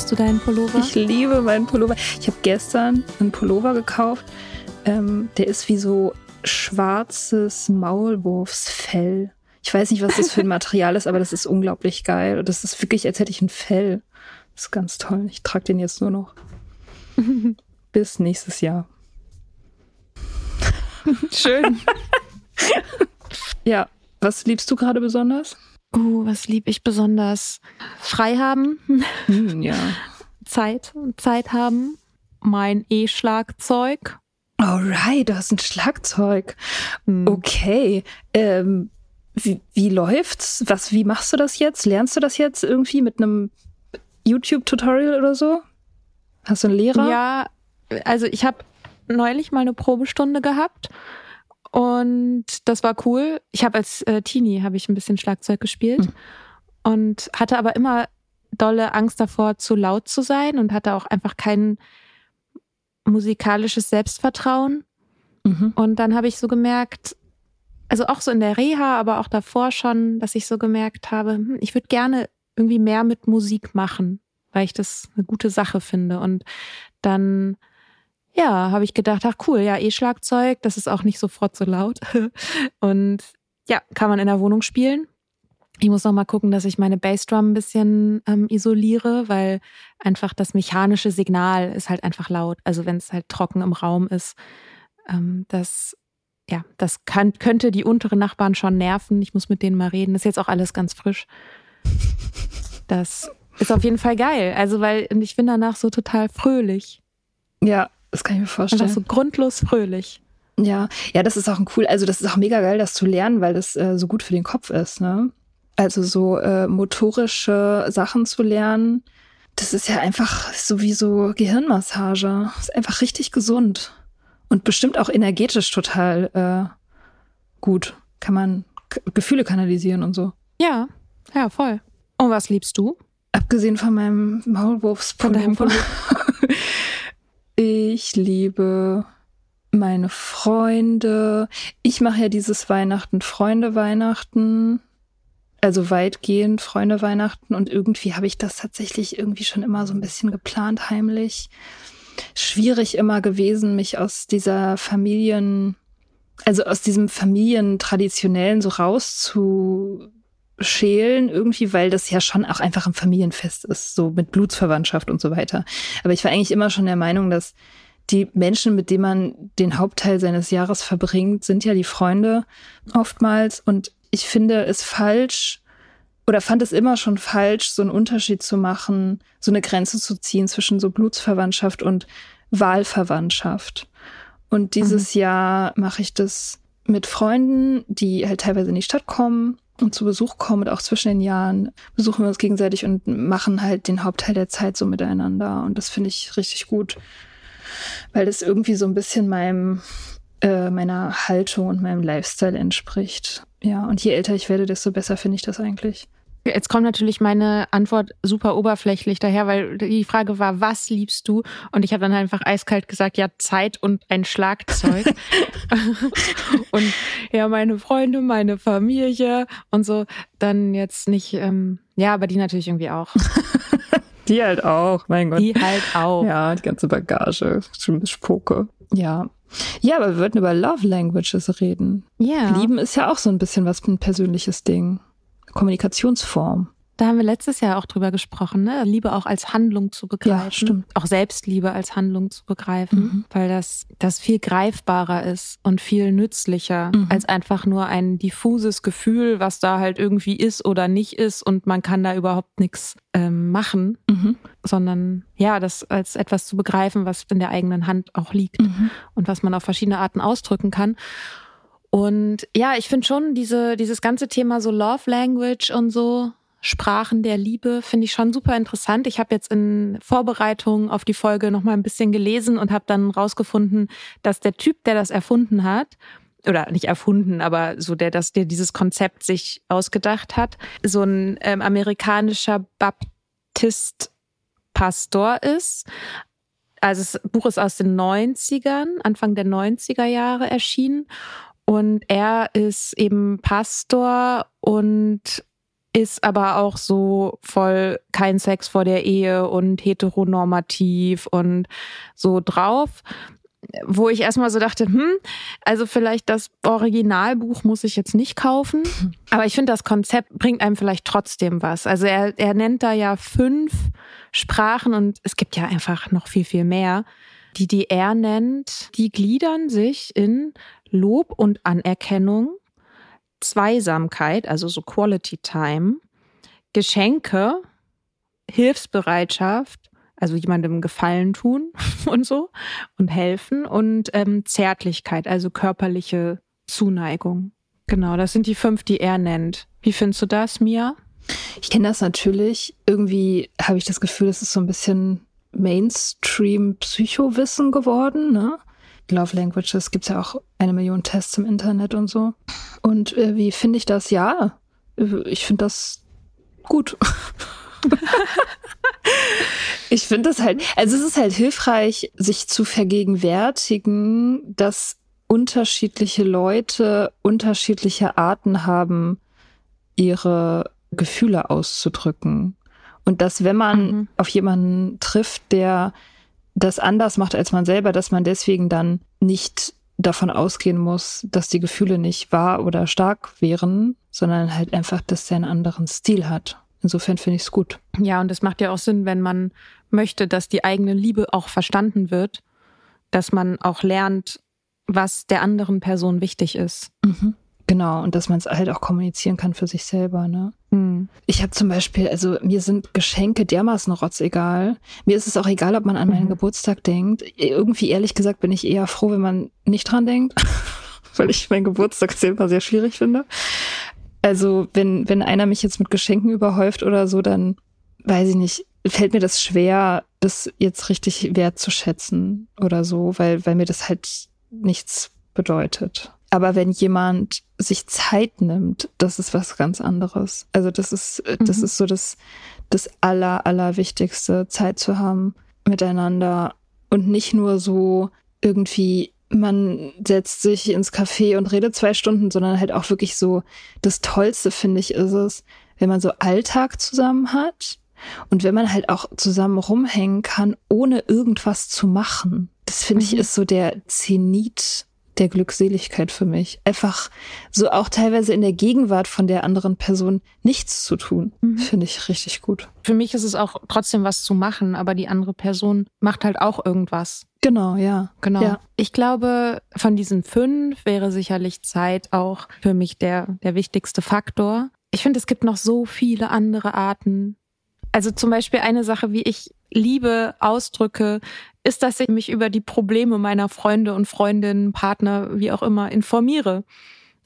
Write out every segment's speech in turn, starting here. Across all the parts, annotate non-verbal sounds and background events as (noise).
Liebst du deinen Pullover? Ich liebe meinen Pullover. Ich habe gestern einen Pullover gekauft. Ähm, der ist wie so schwarzes Maulwurfsfell. Ich weiß nicht, was das für ein (laughs) Material ist, aber das ist unglaublich geil. Und das ist wirklich, als hätte ich ein Fell. Das ist ganz toll. Ich trage den jetzt nur noch. (laughs) Bis nächstes Jahr. Schön. (laughs) Ja. Was liebst du gerade besonders? Uh, was lieb ich besonders? Frei haben, Hm, ja. (laughs) Zeit, Zeit haben, mein E-Schlagzeug. Alright, du hast ein Schlagzeug. Hm. Okay. Ähm, wie, wie läuft's? Was, wie machst du das jetzt? Lernst du das jetzt irgendwie mit einem YouTube-Tutorial oder so? Hast du einen Lehrer? Ja, also ich habe neulich mal eine Probestunde gehabt und das war cool. Ich habe als äh, Teenie habe ich ein bisschen Schlagzeug gespielt Hm. und hatte aber immer dolle Angst davor, zu laut zu sein und hatte auch einfach kein musikalisches Selbstvertrauen. Mhm. Und dann habe ich so gemerkt, also auch so in der Reha, aber auch davor schon, dass ich so gemerkt habe, hm, ich würde gerne irgendwie mehr mit Musik machen, weil ich das eine gute Sache finde. Und dann, ja, habe ich gedacht, ach cool, ja, E-Schlagzeug, das ist auch nicht sofort so laut. (laughs) Und ja, kann man in der Wohnung spielen. Ich muss noch mal gucken, dass ich meine Bassdrum ein bisschen ähm, isoliere, weil einfach das mechanische Signal ist halt einfach laut. Also wenn es halt trocken im Raum ist, ähm, das ja, das kann, könnte die unteren Nachbarn schon nerven. Ich muss mit denen mal reden. Das ist jetzt auch alles ganz frisch. Das ist auf jeden Fall geil. Also weil ich bin danach so total fröhlich, Ja, das kann ich mir vorstellen. einfach so grundlos fröhlich. Ja, ja, das ist auch ein cool, also das ist auch mega geil, das zu lernen, weil das äh, so gut für den Kopf ist, ne? Also so äh, motorische Sachen zu lernen, das ist ja einfach sowieso Gehirnmassage. Ist einfach richtig gesund. Und bestimmt auch energetisch total äh, gut. Kann man K Gefühle kanalisieren und so. Ja, ja, voll. Und was liebst du? Abgesehen von meinem Maulwurfspullover. (laughs) ich liebe meine Freunde. Ich mache ja dieses Weihnachten Freunde Weihnachten. also weitgehend Freunde Weihnachten und irgendwie habe ich das tatsächlich irgendwie schon immer so ein bisschen geplant heimlich. Schwierig immer gewesen, mich aus dieser Familien, also aus diesem Familientraditionellen so rauszuschälen irgendwie, weil das ja schon auch einfach ein Familienfest ist, so mit Blutsverwandtschaft und so weiter. Aber ich war eigentlich immer schon der Meinung, dass die Menschen, mit denen man den Hauptteil seines Jahres verbringt, sind ja die Freunde oftmals. Und ich finde es falsch oder fand es immer schon falsch, so einen Unterschied zu machen, so eine Grenze zu ziehen zwischen so Blutsverwandtschaft und Wahlverwandtschaft. Und dieses mhm. Jahr mache ich das mit Freunden, die halt teilweise in die Stadt kommen und zu Besuch kommen und auch zwischen den Jahren besuchen wir uns gegenseitig und machen halt den Hauptteil der Zeit so miteinander. Und das finde ich richtig gut weil das irgendwie so ein bisschen meinem, äh, meiner Haltung und meinem Lifestyle entspricht. Ja, und je älter ich werde, desto besser finde ich das eigentlich. Jetzt kommt natürlich meine Antwort super oberflächlich daher, weil die Frage war, was liebst du? Und ich habe dann einfach eiskalt gesagt, ja, Zeit und ein Schlagzeug. (laughs) und ja, meine Freunde, meine Familie und so. Dann jetzt nicht, ähm, ja, aber die natürlich irgendwie auch. (laughs) Die halt auch, mein Gott. Die halt auch. Ja, die ganze Bagage, schon Spuke. Ja. Ja, aber wir wollten über Love Languages reden. Ja. Lieben ist ja auch so ein bisschen was ein persönliches Ding. Kommunikationsform. Da haben wir letztes Jahr auch drüber gesprochen, ne? Liebe auch als Handlung zu begreifen. Ja, stimmt. Auch Selbstliebe als Handlung zu begreifen, mhm. weil das, das viel greifbarer ist und viel nützlicher mhm. als einfach nur ein diffuses Gefühl, was da halt irgendwie ist oder nicht ist und man kann da überhaupt nichts ähm, machen, mhm. sondern ja, das als etwas zu begreifen, was in der eigenen Hand auch liegt mhm. und was man auf verschiedene Arten ausdrücken kann. Und ja, ich finde schon diese, dieses ganze Thema so Love Language und so, Sprachen der Liebe finde ich schon super interessant. Ich habe jetzt in Vorbereitung auf die Folge noch mal ein bisschen gelesen und habe dann rausgefunden, dass der Typ, der das erfunden hat, oder nicht erfunden, aber so der, dass der dieses Konzept sich ausgedacht hat, so ein ähm, amerikanischer Baptist-Pastor ist. Also das Buch ist aus den 90ern, Anfang der 90er Jahre erschienen. Und er ist eben Pastor und ist aber auch so voll kein Sex vor der Ehe und heteronormativ und so drauf. Wo ich erstmal so dachte, hm, also vielleicht das Originalbuch muss ich jetzt nicht kaufen. (laughs) Aber ich finde, das Konzept bringt einem vielleicht trotzdem was. Also er, er nennt da ja fünf Sprachen und es gibt ja einfach noch viel, viel mehr. Die, er nennt, die gliedern sich in Lob und Anerkennung, Zweisamkeit, also so Quality Time, Geschenke, Hilfsbereitschaft, also jemandem Gefallen tun (laughs) und so und helfen und ähm, Zärtlichkeit, also körperliche Zuneigung. Genau, das sind die fünf, die er nennt. Wie findest du das, Mia? Ich kenne das natürlich. Irgendwie habe ich das Gefühl, es ist so ein bisschen Mainstream-Psychowissen geworden, ne? Love Languages gibt es ja auch eine Million Tests im Internet und so. Und äh, wie finde ich das? Ja, ich finde das gut. (laughs) ich finde das halt, also es ist halt hilfreich, sich zu vergegenwärtigen, dass unterschiedliche Leute unterschiedliche Arten haben, ihre Gefühle auszudrücken. Und dass wenn man mhm. auf jemanden trifft, der das anders macht als man selber, dass man deswegen dann nicht davon ausgehen muss, dass die Gefühle nicht wahr oder stark wären, sondern halt einfach, dass der einen anderen Stil hat. Insofern finde ich es gut. Ja, und es macht ja auch Sinn, wenn man möchte, dass die eigene Liebe auch verstanden wird, dass man auch lernt, was der anderen Person wichtig ist. Mhm. Genau, und dass man es halt auch kommunizieren kann für sich selber, ne? Mhm. Ich habe zum Beispiel, also mir sind Geschenke dermaßen rotzegal. Mir ist es auch egal, ob man an meinen mhm. Geburtstag denkt. Irgendwie, ehrlich gesagt, bin ich eher froh, wenn man nicht dran denkt, (laughs) weil ich meinen Geburtstag selber sehr schwierig finde. Also, wenn, wenn einer mich jetzt mit Geschenken überhäuft oder so, dann weiß ich nicht, fällt mir das schwer, das jetzt richtig wertzuschätzen oder so, weil, weil mir das halt nichts bedeutet. Aber wenn jemand sich Zeit nimmt, das ist was ganz anderes. Also das ist, das mhm. ist so das, das aller, allerwichtigste, Zeit zu haben miteinander und nicht nur so irgendwie man setzt sich ins Café und redet zwei Stunden, sondern halt auch wirklich so, das Tollste finde ich ist es, wenn man so Alltag zusammen hat und wenn man halt auch zusammen rumhängen kann, ohne irgendwas zu machen. Das finde mhm. ich ist so der Zenit der Glückseligkeit für mich. Einfach so auch teilweise in der Gegenwart von der anderen Person nichts zu tun, mhm. finde ich richtig gut. Für mich ist es auch trotzdem was zu machen, aber die andere Person macht halt auch irgendwas. Genau, ja. Genau. Ja. Ich glaube, von diesen fünf wäre sicherlich Zeit auch für mich der, der wichtigste Faktor. Ich finde, es gibt noch so viele andere Arten. Also zum Beispiel eine Sache, wie ich Liebe ausdrücke, ist, dass ich mich über die Probleme meiner Freunde und Freundinnen, Partner, wie auch immer, informiere.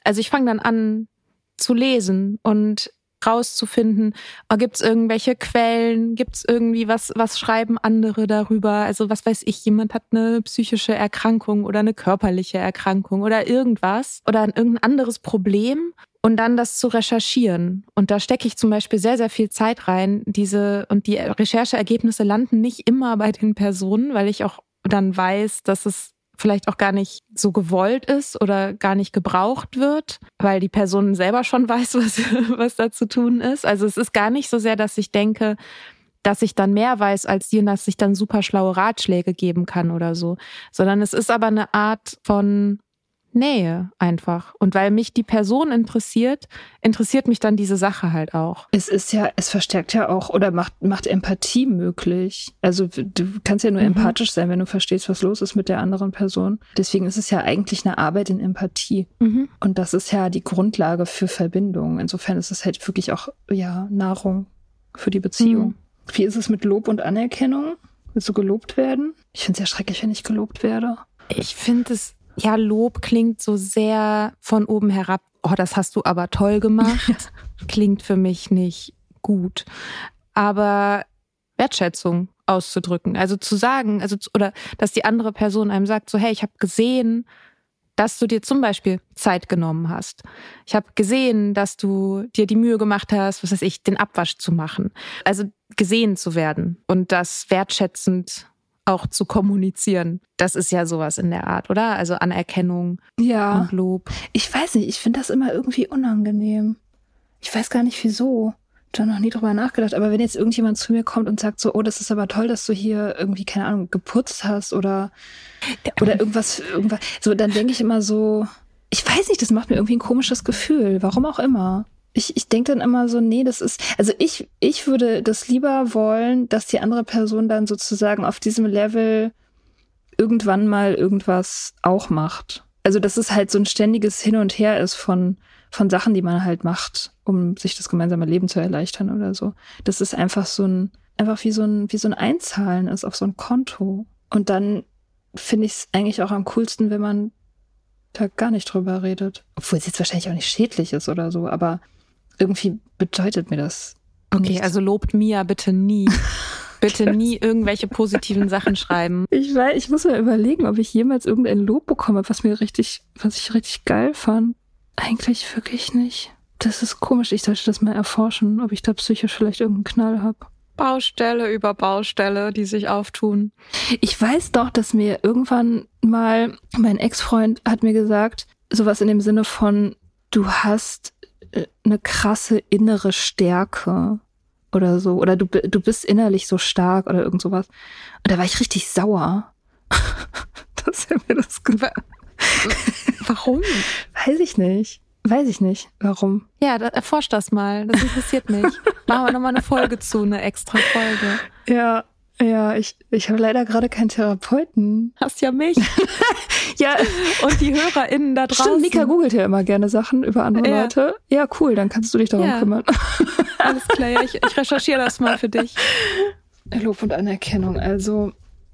Also ich fange dann an zu lesen und rauszufinden, oh, gibt es irgendwelche Quellen, gibt es irgendwie was, was schreiben andere darüber? Also was weiß ich, jemand hat eine psychische Erkrankung oder eine körperliche Erkrankung oder irgendwas oder irgendein anderes Problem und dann das zu recherchieren. Und da stecke ich zum Beispiel sehr, sehr viel Zeit rein. Diese und die Rechercheergebnisse landen nicht immer bei den Personen, weil ich auch dann weiß, dass es vielleicht auch gar nicht so gewollt ist oder gar nicht gebraucht wird, weil die Person selber schon (laughs) weiß, was, was da zu tun ist. Also es ist gar nicht so sehr, dass ich denke, dass ich dann mehr weiß als die und dass ich dann super schlaue Ratschläge geben kann oder so, sondern es ist aber eine Art von Nähe einfach. Und weil mich die Person interessiert, interessiert mich dann diese Sache halt auch. Es ist ja, es verstärkt ja auch oder macht, macht Empathie möglich. Also du kannst ja nur mhm. empathisch sein, wenn du verstehst, was los ist mit der anderen Person. Deswegen ist es ja eigentlich eine Arbeit in Empathie. Mhm. Und das ist ja die Grundlage für Verbindung. Insofern ist es halt wirklich auch, ja, Nahrung für die Beziehung. Mhm. Wie ist es mit Lob und Anerkennung? Willst du gelobt werden? Ich finde es ja schrecklich, wenn ich gelobt werde. Ich finde es ja, Lob klingt so sehr von oben herab. Oh, das hast du aber toll gemacht. (laughs) klingt für mich nicht gut. Aber Wertschätzung auszudrücken, also zu sagen, also oder dass die andere Person einem sagt, so hey, ich habe gesehen, dass du dir zum Beispiel Zeit genommen hast. Ich habe gesehen, dass du dir die Mühe gemacht hast, was weiß ich, den Abwasch zu machen. Also gesehen zu werden und das wertschätzend auch zu kommunizieren. Das ist ja sowas in der Art, oder? Also Anerkennung ja. und Lob. Ich weiß nicht, ich finde das immer irgendwie unangenehm. Ich weiß gar nicht wieso. Ich habe noch nie drüber nachgedacht. Aber wenn jetzt irgendjemand zu mir kommt und sagt so, oh, das ist aber toll, dass du hier irgendwie, keine Ahnung, geputzt hast oder, oder irgendwas, irgendwas, so, dann denke ich immer so, ich weiß nicht, das macht mir irgendwie ein komisches Gefühl. Warum auch immer ich, ich denke dann immer so, nee, das ist, also ich, ich würde das lieber wollen, dass die andere Person dann sozusagen auf diesem Level irgendwann mal irgendwas auch macht. Also, dass es halt so ein ständiges Hin und Her ist von, von Sachen, die man halt macht, um sich das gemeinsame Leben zu erleichtern oder so. Das ist einfach so ein, einfach wie so ein, wie so ein Einzahlen ist auf so ein Konto. Und dann finde ich es eigentlich auch am coolsten, wenn man da gar nicht drüber redet. Obwohl es jetzt wahrscheinlich auch nicht schädlich ist oder so, aber irgendwie bedeutet mir das. Okay, nichts. also lobt Mia bitte nie. (laughs) Bitte nie irgendwelche positiven Sachen schreiben. Ich weiß, ich muss mir überlegen, ob ich jemals irgendein Lob bekomme, was mir richtig, was ich richtig geil fand. Eigentlich wirklich nicht. Das ist komisch. Ich sollte das mal erforschen, ob ich da psychisch vielleicht irgendeinen Knall habe. Baustelle über Baustelle, die sich auftun. Ich weiß doch, dass mir irgendwann mal mein Ex-Freund hat mir gesagt, sowas in dem Sinne von, du hast eine krasse innere Stärke oder so. Oder du, du bist innerlich so stark oder irgend sowas. Und da war ich richtig sauer. (laughs) dass er mir das gesagt Warum? Weiß ich nicht. Weiß ich nicht, warum. Ja, da, erforscht das mal. Das interessiert mich. Machen wir nochmal eine Folge zu, eine extra Folge. Ja, ja, ich, ich habe leider gerade keinen Therapeuten. Hast ja mich. (laughs) ja. Und die HörerInnen da draußen. Stimmt, Nika googelt ja immer gerne Sachen über andere ja. Leute. Ja, cool, dann kannst du dich darum ja. kümmern. (laughs) Alles klar, ja, ich, ich recherchiere das mal für dich. Lob und Anerkennung. Also,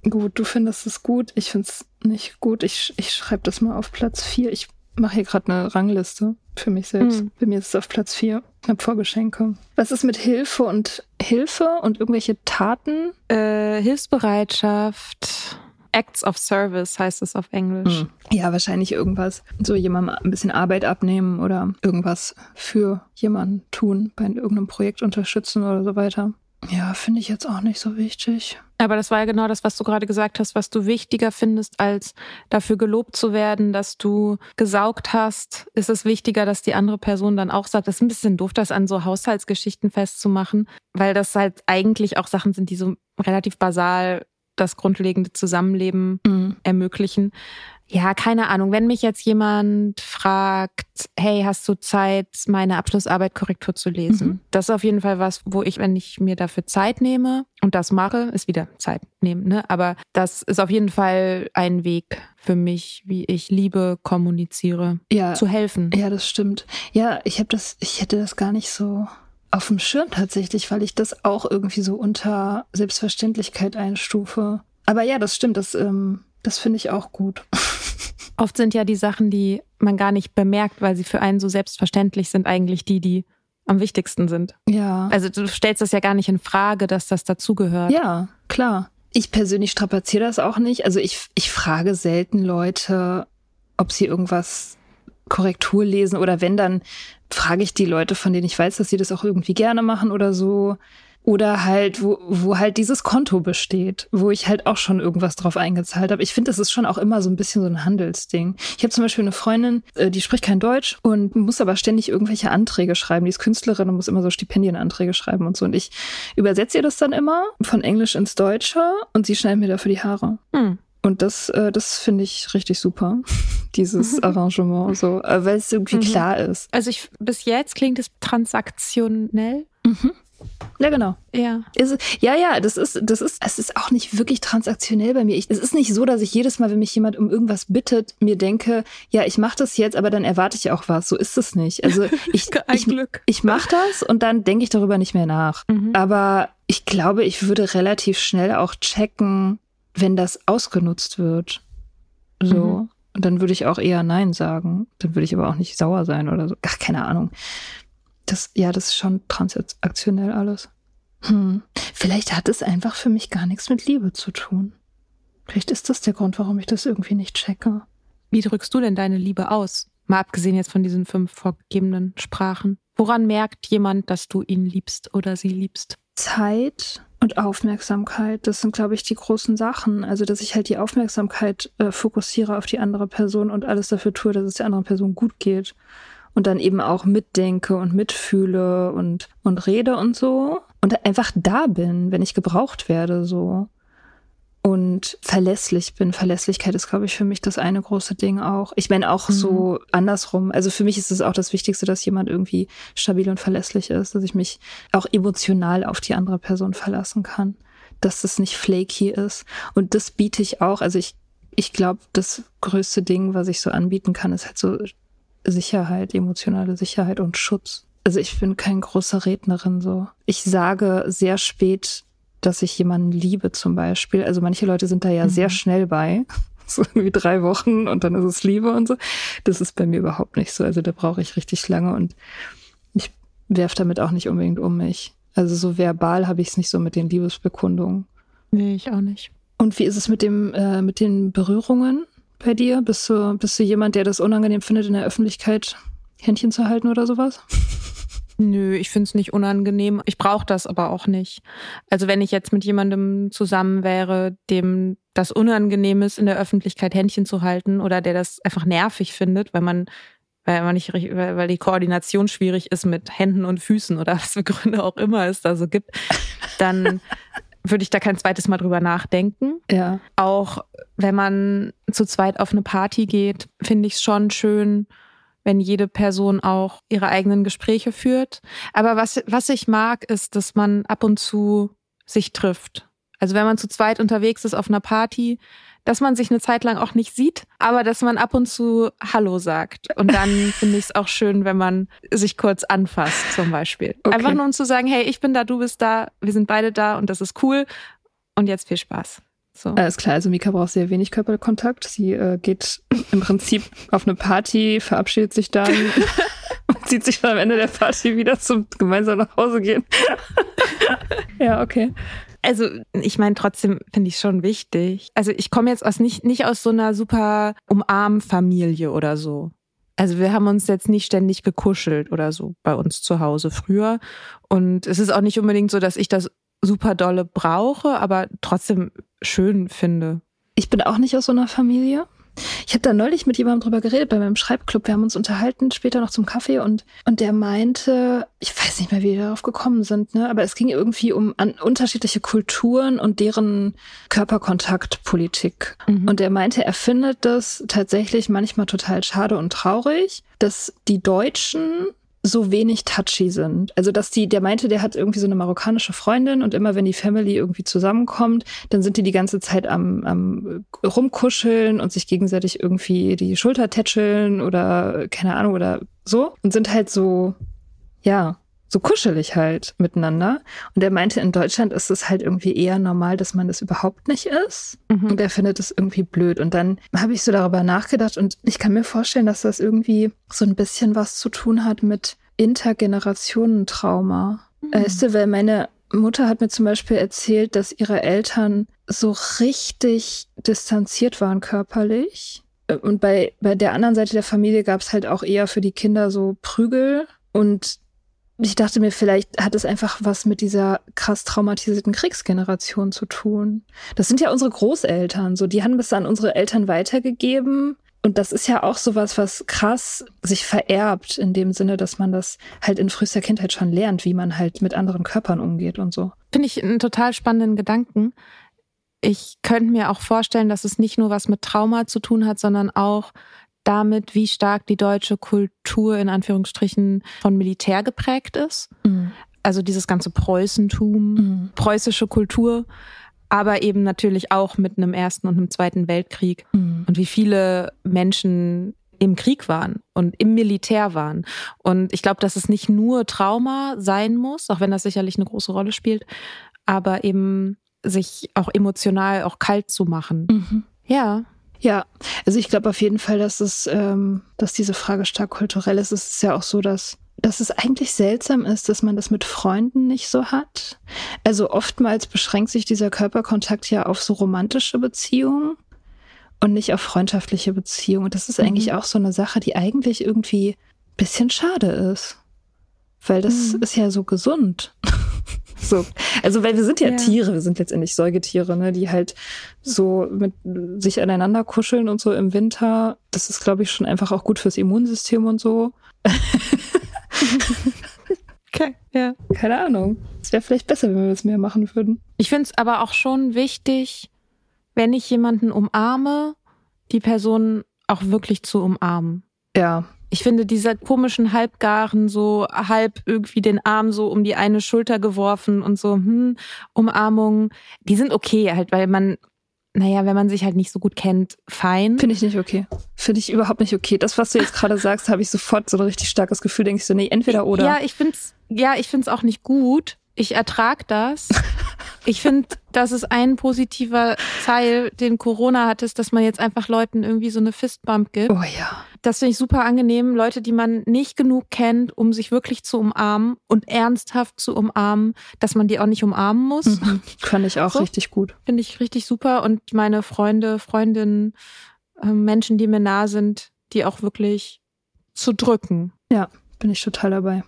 gut, du findest es gut. Ich finde es nicht gut. Ich, ich schreibe das mal auf Platz vier. Ich mache hier gerade eine Rangliste für mich selbst. Mhm. Bei mir ist es auf Platz vier. Ich habe Vorgeschenke. Was ist mit Hilfe und Hilfe und irgendwelche Taten? Äh, Hilfsbereitschaft. Acts of Service heißt es auf Englisch. Hm. Ja, wahrscheinlich irgendwas. So jemandem ein bisschen Arbeit abnehmen oder irgendwas für jemanden tun, bei irgendeinem Projekt unterstützen oder so weiter. Ja, finde ich jetzt auch nicht so wichtig. Aber das war ja genau das, was du gerade gesagt hast, was du wichtiger findest, als dafür gelobt zu werden, dass du gesaugt hast. Ist es wichtiger, dass die andere Person dann auch sagt, das ist ein bisschen doof, das an so Haushaltsgeschichten festzumachen, weil das halt eigentlich auch Sachen sind, die so relativ basal das grundlegende Zusammenleben mhm. ermöglichen. Ja, keine Ahnung. Wenn mich jetzt jemand fragt, hey, hast du Zeit, meine Abschlussarbeit Korrektur zu lesen? Mhm. Das ist auf jeden Fall was, wo ich, wenn ich mir dafür Zeit nehme und das mache, ist wieder Zeit nehmen, ne? Aber das ist auf jeden Fall ein Weg für mich, wie ich Liebe kommuniziere, ja, zu helfen. Ja, das stimmt. Ja, ich habe das, ich hätte das gar nicht so auf dem Schirm tatsächlich, weil ich das auch irgendwie so unter Selbstverständlichkeit einstufe. Aber ja, das stimmt, das, ähm, das finde ich auch gut. (laughs) Oft sind ja die Sachen, die man gar nicht bemerkt, weil sie für einen so selbstverständlich sind, eigentlich die, die am wichtigsten sind. Ja. Also du stellst das ja gar nicht in Frage, dass das dazugehört. Ja, klar. Ich persönlich strapaziere das auch nicht. Also ich, ich frage selten Leute, ob sie irgendwas Korrektur lesen oder wenn, dann frage ich die Leute, von denen ich weiß, dass sie das auch irgendwie gerne machen oder so. Oder halt, wo, wo halt dieses Konto besteht, wo ich halt auch schon irgendwas drauf eingezahlt habe. Ich finde, das ist schon auch immer so ein bisschen so ein Handelsding. Ich habe zum Beispiel eine Freundin, äh, die spricht kein Deutsch und muss aber ständig irgendwelche Anträge schreiben. Die ist Künstlerin und muss immer so Stipendienanträge schreiben und so. Und ich übersetze ihr das dann immer von Englisch ins Deutsche und sie schneidet mir dafür die Haare. Hm. Und das, äh, das finde ich richtig super, dieses Arrangement, so, äh, weil es irgendwie mhm. klar ist. Also ich, bis jetzt klingt es transaktionell. Mhm. Ja, genau. Ja. Ist, ja, ja, das ist, das ist, es ist auch nicht wirklich transaktionell bei mir. Ich, es ist nicht so, dass ich jedes Mal, wenn mich jemand um irgendwas bittet, mir denke, ja, ich mache das jetzt, aber dann erwarte ich auch was. So ist es nicht. Also (laughs) ich, ich, Glück. ich mache das und dann denke ich darüber nicht mehr nach. Mhm. Aber ich glaube, ich würde relativ schnell auch checken, wenn das ausgenutzt wird. So. Mhm. Und dann würde ich auch eher Nein sagen. Dann würde ich aber auch nicht sauer sein oder so. Ach, keine Ahnung. Das, ja, das ist schon transaktionell alles. Hm. Vielleicht hat es einfach für mich gar nichts mit Liebe zu tun. Vielleicht ist das der Grund, warum ich das irgendwie nicht checke. Wie drückst du denn deine Liebe aus? Mal abgesehen jetzt von diesen fünf vorgegebenen Sprachen. Woran merkt jemand, dass du ihn liebst oder sie liebst? Zeit und Aufmerksamkeit, das sind, glaube ich, die großen Sachen. Also, dass ich halt die Aufmerksamkeit äh, fokussiere auf die andere Person und alles dafür tue, dass es der anderen Person gut geht. Und dann eben auch mitdenke und mitfühle und, und rede und so. Und einfach da bin, wenn ich gebraucht werde, so und verlässlich bin. Verlässlichkeit ist, glaube ich, für mich das eine große Ding auch. Ich meine auch mhm. so andersrum. Also für mich ist es auch das Wichtigste, dass jemand irgendwie stabil und verlässlich ist, dass ich mich auch emotional auf die andere Person verlassen kann, dass das nicht flaky ist. Und das biete ich auch. Also ich, ich glaube, das größte Ding, was ich so anbieten kann, ist halt so Sicherheit, emotionale Sicherheit und Schutz. Also ich bin kein großer Rednerin so. Ich sage sehr spät dass ich jemanden liebe zum Beispiel. Also manche Leute sind da ja mhm. sehr schnell bei. (laughs) So irgendwie drei Wochen und dann ist es Liebe und so. Das ist bei mir überhaupt nicht so. Also da brauche ich richtig lange und ich werf damit auch nicht unbedingt um mich. Also so verbal habe ich es nicht so mit den Liebesbekundungen. Nee, ich auch nicht. Und wie ist es mit dem, äh, mit den Berührungen bei dir? Bist du, bist du jemand, der das unangenehm findet, in der Öffentlichkeit Händchen zu halten oder sowas? (laughs) Nö, ich finde es nicht unangenehm. Ich brauche das aber auch nicht. Also wenn ich jetzt mit jemandem zusammen wäre, dem das unangenehm ist, in der Öffentlichkeit Händchen zu halten oder der das einfach nervig findet, weil man weil man nicht weil die Koordination schwierig ist mit Händen und Füßen oder (laughs) was für Gründe auch immer es da so gibt, dann würde ich da kein zweites Mal drüber nachdenken. Ja. Auch wenn man zu zweit auf eine Party geht, finde ich es schon schön, wenn jede Person auch ihre eigenen Gespräche führt. Aber was, was ich mag, ist, dass man ab und zu sich trifft. Also wenn man zu zweit unterwegs ist auf einer Party, dass man sich eine Zeit lang auch nicht sieht, aber dass man ab und zu Hallo sagt. Und dann (laughs) finde ich es auch schön, wenn man sich kurz anfasst, zum Beispiel. Okay. Einfach nur um zu sagen, hey, ich bin da, du bist da, wir sind beide da und das ist cool. Und jetzt viel Spaß. So. Alles klar, also Mika braucht sehr wenig Körperkontakt. Sie äh, geht (laughs) im Prinzip auf eine Party, verabschiedet sich dann (laughs) und zieht sich dann am Ende der Party wieder zum gemeinsam nach Hause gehen. (laughs) ja, okay. Also ich meine, trotzdem finde ich schon wichtig. Also ich komme jetzt aus nicht, nicht aus so einer super Umarmfamilie oder so. Also wir haben uns jetzt nicht ständig gekuschelt oder so bei uns zu Hause früher. Und es ist auch nicht unbedingt so, dass ich das super dolle brauche, aber trotzdem schön finde. Ich bin auch nicht aus so einer Familie. Ich habe da neulich mit jemandem drüber geredet bei meinem Schreibclub. Wir haben uns unterhalten, später noch zum Kaffee und, und der meinte, ich weiß nicht mehr, wie wir darauf gekommen sind, ne? aber es ging irgendwie um an unterschiedliche Kulturen und deren Körperkontaktpolitik. Mhm. Und er meinte, er findet das tatsächlich manchmal total schade und traurig, dass die Deutschen so wenig touchy sind. Also, dass die, der meinte, der hat irgendwie so eine marokkanische Freundin und immer wenn die Family irgendwie zusammenkommt, dann sind die die ganze Zeit am, am rumkuscheln und sich gegenseitig irgendwie die Schulter tätscheln oder keine Ahnung oder so und sind halt so, ja, so kuschelig halt miteinander. Und er meinte, in Deutschland ist es halt irgendwie eher normal, dass man das überhaupt nicht ist. Mhm. Und er findet es irgendwie blöd. Und dann habe ich so darüber nachgedacht und ich kann mir vorstellen, dass das irgendwie so ein bisschen was zu tun hat mit Intergenerationentrauma. Mhm. Weißt du, weil meine Mutter hat mir zum Beispiel erzählt, dass ihre Eltern so richtig distanziert waren körperlich. Und bei, bei der anderen Seite der Familie gab es halt auch eher für die Kinder so Prügel. Und ich dachte mir, vielleicht hat es einfach was mit dieser krass traumatisierten Kriegsgeneration zu tun. Das sind ja unsere Großeltern, so die haben es an unsere Eltern weitergegeben. Und das ist ja auch sowas, was krass sich vererbt, in dem Sinne, dass man das halt in frühester Kindheit schon lernt, wie man halt mit anderen Körpern umgeht und so. Finde ich einen total spannenden Gedanken. Ich könnte mir auch vorstellen, dass es nicht nur was mit Trauma zu tun hat, sondern auch damit, wie stark die deutsche Kultur in Anführungsstrichen von Militär geprägt ist. Mhm. Also dieses ganze Preußentum, mhm. preußische Kultur, aber eben natürlich auch mit einem Ersten und einem Zweiten Weltkrieg mhm. und wie viele Menschen im Krieg waren und im Militär waren. Und ich glaube, dass es nicht nur Trauma sein muss, auch wenn das sicherlich eine große Rolle spielt, aber eben sich auch emotional auch kalt zu machen. Mhm. Ja. Ja, also ich glaube auf jeden Fall, dass es, ähm, dass diese Frage stark kulturell ist. Es ist ja auch so, dass dass es eigentlich seltsam ist, dass man das mit Freunden nicht so hat. Also oftmals beschränkt sich dieser Körperkontakt ja auf so romantische Beziehungen und nicht auf freundschaftliche Beziehungen. Und das ist mhm. eigentlich auch so eine Sache, die eigentlich irgendwie bisschen schade ist. Weil das mhm. ist ja so gesund. (laughs) So. Also, weil wir sind ja, ja, Tiere, wir sind letztendlich Säugetiere, ne, die halt so mit sich aneinander kuscheln und so im Winter. Das ist, glaube ich, schon einfach auch gut fürs Immunsystem und so. (laughs) okay, ja. Keine Ahnung. Es wäre vielleicht besser, wenn wir das mehr machen würden. Ich finde es aber auch schon wichtig, wenn ich jemanden umarme, die Person auch wirklich zu umarmen. Ja, ich finde diese komischen Halbgaren so halb irgendwie den Arm so um die eine Schulter geworfen und so hm, Umarmungen, die sind okay halt, weil man naja, wenn man sich halt nicht so gut kennt, fein. Finde ich nicht okay. Finde ich überhaupt nicht okay. Das, was du jetzt gerade sagst, habe ich sofort so ein richtig starkes Gefühl. Denke ich so, nee, entweder oder. Ja, ich finde es ja, ich find's auch nicht gut. Ich ertrag das. (laughs) Ich finde, das ist ein positiver Teil, den Corona hat, ist, dass man jetzt einfach Leuten irgendwie so eine Fistbump gibt. Oh ja. Das finde ich super angenehm. Leute, die man nicht genug kennt, um sich wirklich zu umarmen und ernsthaft zu umarmen, dass man die auch nicht umarmen muss. Mhm. Fand ich auch so, richtig gut. Finde ich richtig super. Und meine Freunde, Freundinnen, ähm, Menschen, die mir nah sind, die auch wirklich zu drücken. Ja, bin ich total dabei.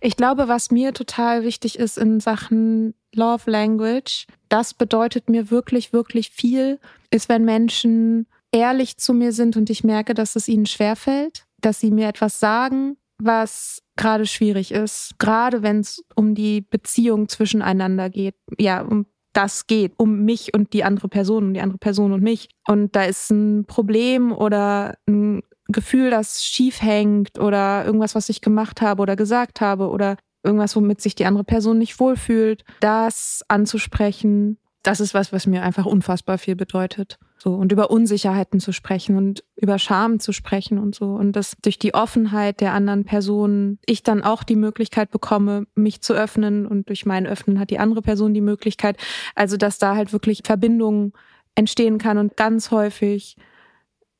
Ich glaube, was mir total wichtig ist in Sachen Love Language, das bedeutet mir wirklich, wirklich viel, ist, wenn Menschen ehrlich zu mir sind und ich merke, dass es ihnen schwerfällt, dass sie mir etwas sagen, was gerade schwierig ist, gerade wenn es um die Beziehung zwischeneinander geht. Ja, um das geht, um mich und die andere Person, um die andere Person und mich. Und da ist ein Problem oder ein Gefühl, das schief hängt oder irgendwas, was ich gemacht habe oder gesagt habe oder irgendwas, womit sich die andere Person nicht wohlfühlt, das anzusprechen, das ist was, was mir einfach unfassbar viel bedeutet. So und über Unsicherheiten zu sprechen und über Scham zu sprechen und so und dass durch die Offenheit der anderen Person ich dann auch die Möglichkeit bekomme, mich zu öffnen und durch mein Öffnen hat die andere Person die Möglichkeit, also dass da halt wirklich Verbindung entstehen kann und ganz häufig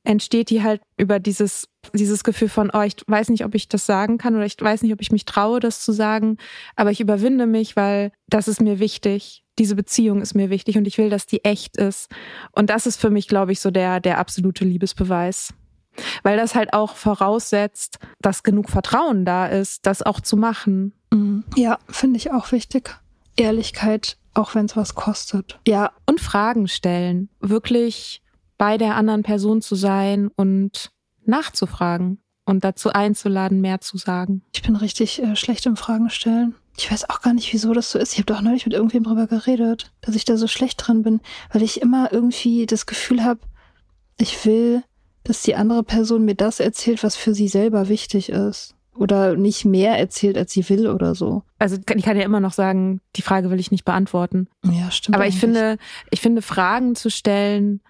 entsteht die halt über dieses, dieses Gefühl von, oh, ich weiß nicht, ob ich das sagen kann oder ich weiß nicht, ob ich mich traue, das zu sagen, aber ich überwinde mich, weil das ist mir wichtig. Diese Beziehung ist mir wichtig und ich will, dass die echt ist. Und das ist für mich, glaube ich, so der, der absolute Liebesbeweis. Weil das halt auch voraussetzt, dass genug Vertrauen da ist, das auch zu machen. Mhm. Ja, finde ich auch wichtig. Ehrlichkeit auch wenn es was kostet. Ja. Und Fragen stellen. Wirklich bei der anderen Person zu sein und nachzufragen und dazu einzuladen, mehr zu sagen. Ich bin richtig äh, schlecht im Fragen stellen. Ich weiß auch gar nicht, wieso das so ist. Ich habe doch neulich mit irgendwem drüber geredet, dass ich da so schlecht drin bin, weil ich immer irgendwie das Gefühl habe, ich will, dass die andere Person mir das erzählt, was für sie selber wichtig ist. Oder nicht mehr erzählt, als sie will oder so. Also ich kann ja immer noch sagen, die Frage will ich nicht beantworten. Ja, stimmt. Aber ich finde, ich finde, Fragen zu stellen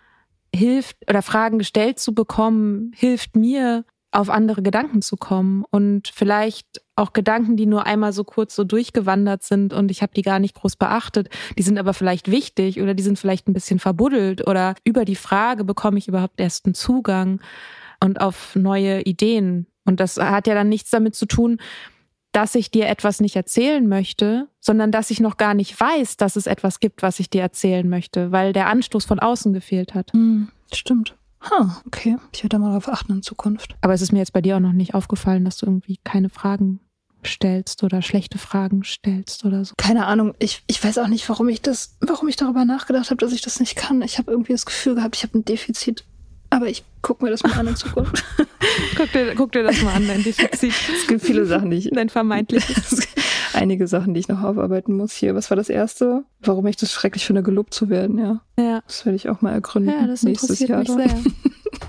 hilft oder Fragen gestellt zu bekommen, hilft mir, auf andere Gedanken zu kommen und vielleicht auch Gedanken, die nur einmal so kurz so durchgewandert sind und ich habe die gar nicht groß beachtet, die sind aber vielleicht wichtig oder die sind vielleicht ein bisschen verbuddelt oder über die Frage bekomme ich überhaupt erst einen Zugang und auf neue Ideen. Und das hat ja dann nichts damit zu tun, dass ich dir etwas nicht erzählen möchte, sondern dass ich noch gar nicht weiß, dass es etwas gibt, was ich dir erzählen möchte, weil der Anstoß von außen gefehlt hat. Hm, stimmt. Ha, okay. Ich werde da mal darauf achten in Zukunft. Aber es ist mir jetzt bei dir auch noch nicht aufgefallen, dass du irgendwie keine Fragen stellst oder schlechte Fragen stellst oder so. Keine Ahnung. Ich, ich weiß auch nicht, warum ich das, warum ich darüber nachgedacht habe, dass ich das nicht kann. Ich habe irgendwie das Gefühl gehabt, ich habe ein Defizit aber ich gucke mir das mal an in Zukunft. (laughs) guck, dir, guck dir das mal an, dein Defizit. Es gibt viele Sachen, die ich. Dein vermeintliches. (laughs) Einige Sachen, die ich noch aufarbeiten muss. Hier, was war das erste? Warum ich das schrecklich finde, gelobt zu werden, ja. Ja. Das werde ich auch mal ergründen. Ja, das nächstes Jahr mich sehr.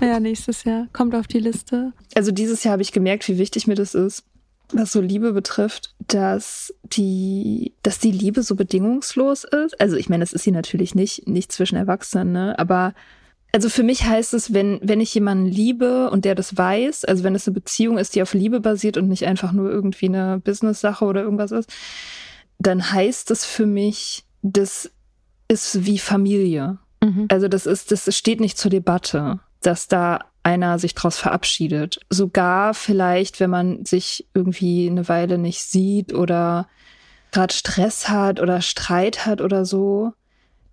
(laughs) ja, nächstes Jahr. Kommt auf die Liste. Also dieses Jahr habe ich gemerkt, wie wichtig mir das ist, was so Liebe betrifft, dass die, dass die Liebe so bedingungslos ist. Also ich meine, das ist sie natürlich nicht, nicht zwischen Erwachsenen, ne? Aber also für mich heißt es, wenn, wenn ich jemanden liebe und der das weiß, also wenn es eine Beziehung ist, die auf Liebe basiert und nicht einfach nur irgendwie eine Business-Sache oder irgendwas ist, dann heißt es für mich, das ist wie Familie. Mhm. Also das ist, das steht nicht zur Debatte, dass da einer sich daraus verabschiedet. Sogar vielleicht, wenn man sich irgendwie eine Weile nicht sieht oder gerade Stress hat oder Streit hat oder so,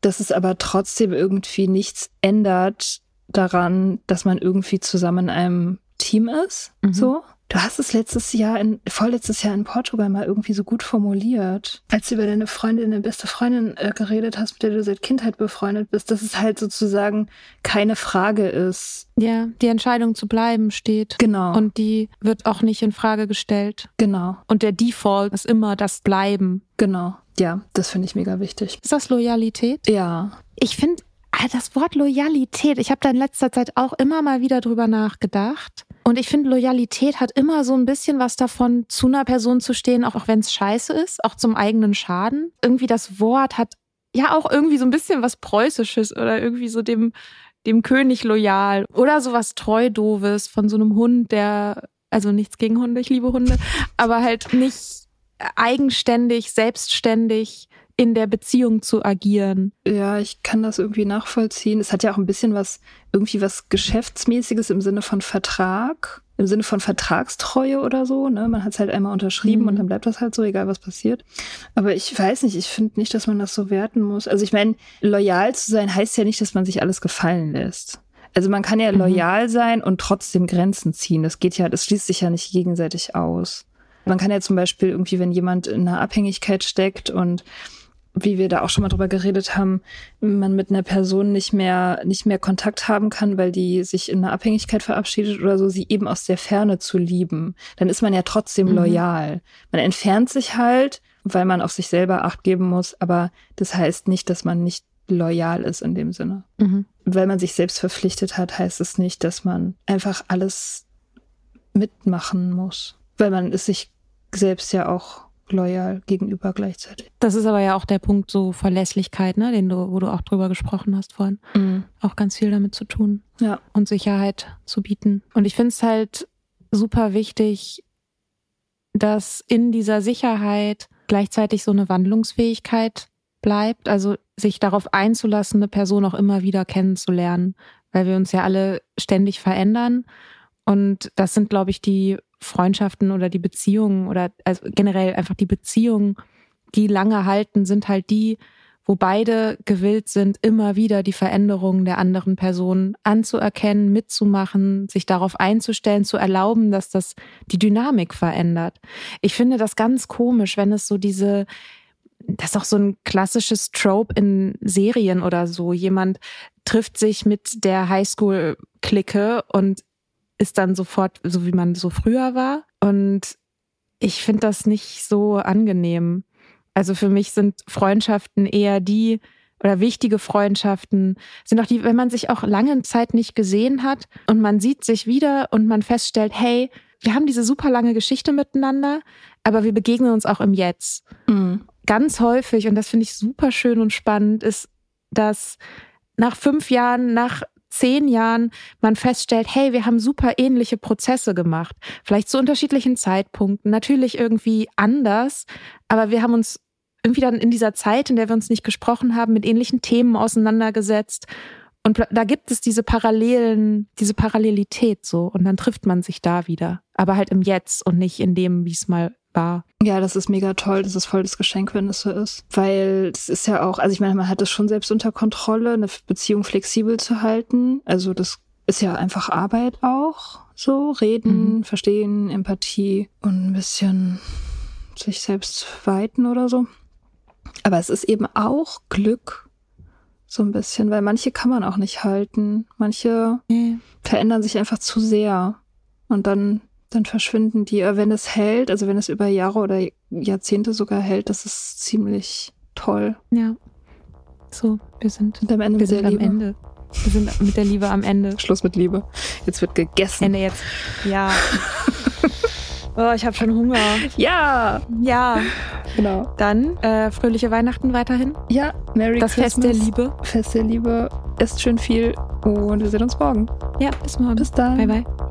dass es aber trotzdem irgendwie nichts ändert daran, dass man irgendwie zusammen in einem Team ist. Mhm. So. Du hast es letztes Jahr, in, vorletztes Jahr in Portugal mal irgendwie so gut formuliert, als du über deine Freundin, deine beste Freundin äh, geredet hast, mit der du seit Kindheit befreundet bist, dass es halt sozusagen keine Frage ist. Ja, die Entscheidung zu bleiben steht. Genau. Und die wird auch nicht in Frage gestellt. Genau. Und der Default ist immer das Bleiben. Genau. Ja, das finde ich mega wichtig. Ist das Loyalität? Ja. Ich finde ah, das Wort Loyalität, ich habe da in letzter Zeit auch immer mal wieder drüber nachgedacht. Und ich finde, Loyalität hat immer so ein bisschen was davon, zu einer Person zu stehen, auch, auch wenn es scheiße ist, auch zum eigenen Schaden. Irgendwie das Wort hat ja auch irgendwie so ein bisschen was Preußisches oder irgendwie so dem, dem König loyal oder sowas Treudoves von so einem Hund, der, also nichts gegen Hunde, ich liebe Hunde, aber halt nicht eigenständig, selbstständig in der Beziehung zu agieren. Ja, ich kann das irgendwie nachvollziehen. Es hat ja auch ein bisschen was, irgendwie was Geschäftsmäßiges im Sinne von Vertrag, im Sinne von Vertragstreue oder so. Ne? Man hat es halt einmal unterschrieben mhm. und dann bleibt das halt so, egal was passiert. Aber ich weiß nicht, ich finde nicht, dass man das so werten muss. Also ich meine, loyal zu sein heißt ja nicht, dass man sich alles gefallen lässt. Also man kann ja mhm. loyal sein und trotzdem Grenzen ziehen. Das geht ja, das schließt sich ja nicht gegenseitig aus. Man kann ja zum Beispiel irgendwie, wenn jemand in einer Abhängigkeit steckt und wie wir da auch schon mal drüber geredet haben, man mit einer Person nicht mehr, nicht mehr Kontakt haben kann, weil die sich in einer Abhängigkeit verabschiedet oder so, sie eben aus der Ferne zu lieben, dann ist man ja trotzdem mhm. loyal. Man entfernt sich halt, weil man auf sich selber Acht geben muss, aber das heißt nicht, dass man nicht loyal ist in dem Sinne. Mhm. Weil man sich selbst verpflichtet hat, heißt es nicht, dass man einfach alles mitmachen muss weil man ist sich selbst ja auch loyal gegenüber gleichzeitig. Das ist aber ja auch der Punkt so Verlässlichkeit, ne, den du, wo du auch drüber gesprochen hast vorhin. Mhm. Auch ganz viel damit zu tun. Ja. Und Sicherheit zu bieten. Und ich finde es halt super wichtig, dass in dieser Sicherheit gleichzeitig so eine Wandlungsfähigkeit bleibt, also sich darauf einzulassen, eine Person auch immer wieder kennenzulernen, weil wir uns ja alle ständig verändern. Und das sind, glaube ich, die Freundschaften oder die Beziehungen oder also generell einfach die Beziehungen, die lange halten, sind halt die, wo beide gewillt sind, immer wieder die Veränderungen der anderen Person anzuerkennen, mitzumachen, sich darauf einzustellen, zu erlauben, dass das die Dynamik verändert. Ich finde das ganz komisch, wenn es so diese das ist auch so ein klassisches Trope in Serien oder so. Jemand trifft sich mit der Highschool-Clique und ist dann sofort so, wie man so früher war. Und ich finde das nicht so angenehm. Also für mich sind Freundschaften eher die, oder wichtige Freundschaften sind auch die, wenn man sich auch lange Zeit nicht gesehen hat und man sieht sich wieder und man feststellt, hey, wir haben diese super lange Geschichte miteinander, aber wir begegnen uns auch im Jetzt. Mhm. Ganz häufig, und das finde ich super schön und spannend, ist, dass nach fünf Jahren, nach zehn Jahren man feststellt, hey, wir haben super ähnliche Prozesse gemacht. Vielleicht zu unterschiedlichen Zeitpunkten, natürlich irgendwie anders, aber wir haben uns irgendwie dann in dieser Zeit, in der wir uns nicht gesprochen haben, mit ähnlichen Themen auseinandergesetzt. Und da gibt es diese Parallelen, diese Parallelität so. Und dann trifft man sich da wieder. Aber halt im Jetzt und nicht in dem, wie es mal war. Ja, das ist mega toll. Das ist voll das Geschenk, wenn es so ist. Weil es ist ja auch, also ich meine, man hat es schon selbst unter Kontrolle, eine Beziehung flexibel zu halten. Also das ist ja einfach Arbeit auch. So reden, mhm. verstehen, Empathie und ein bisschen sich selbst weiten oder so. Aber es ist eben auch Glück. So ein bisschen, weil manche kann man auch nicht halten. Manche mhm. verändern sich einfach zu sehr. Und dann dann verschwinden die. Aber wenn es hält, also wenn es über Jahre oder Jahrzehnte sogar hält, das ist ziemlich toll. Ja. So, wir sind, Und am Ende wir sind am Ende. Wir sind mit der Liebe am Ende. Schluss mit Liebe. Jetzt wird gegessen. Ende jetzt. Ja. (laughs) oh, ich habe schon Hunger. Ja. Ja. Genau. Dann äh, fröhliche Weihnachten weiterhin. Ja, Merry das Christmas. Das Fest der Liebe. Fest der Liebe. Esst schön viel und wir sehen uns morgen. Ja, bis morgen. Bis dann. Bye, bye.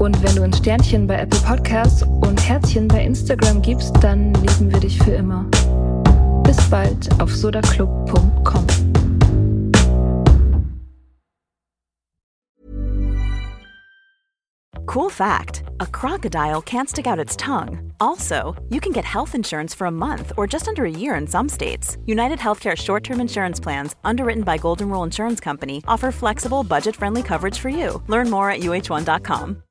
Und wenn du ein Sternchen bei Apple Podcasts und Herzchen bei Instagram gibst, dann lieben wir dich für immer. Bis bald auf sodaclub.com. Cool fact a crocodile can't stick out its tongue. Also, you can get health insurance for a month or just under a year in some states. United Healthcare short term insurance plans, underwritten by Golden Rule Insurance Company, offer flexible, budget friendly coverage for you. Learn more at uh1.com.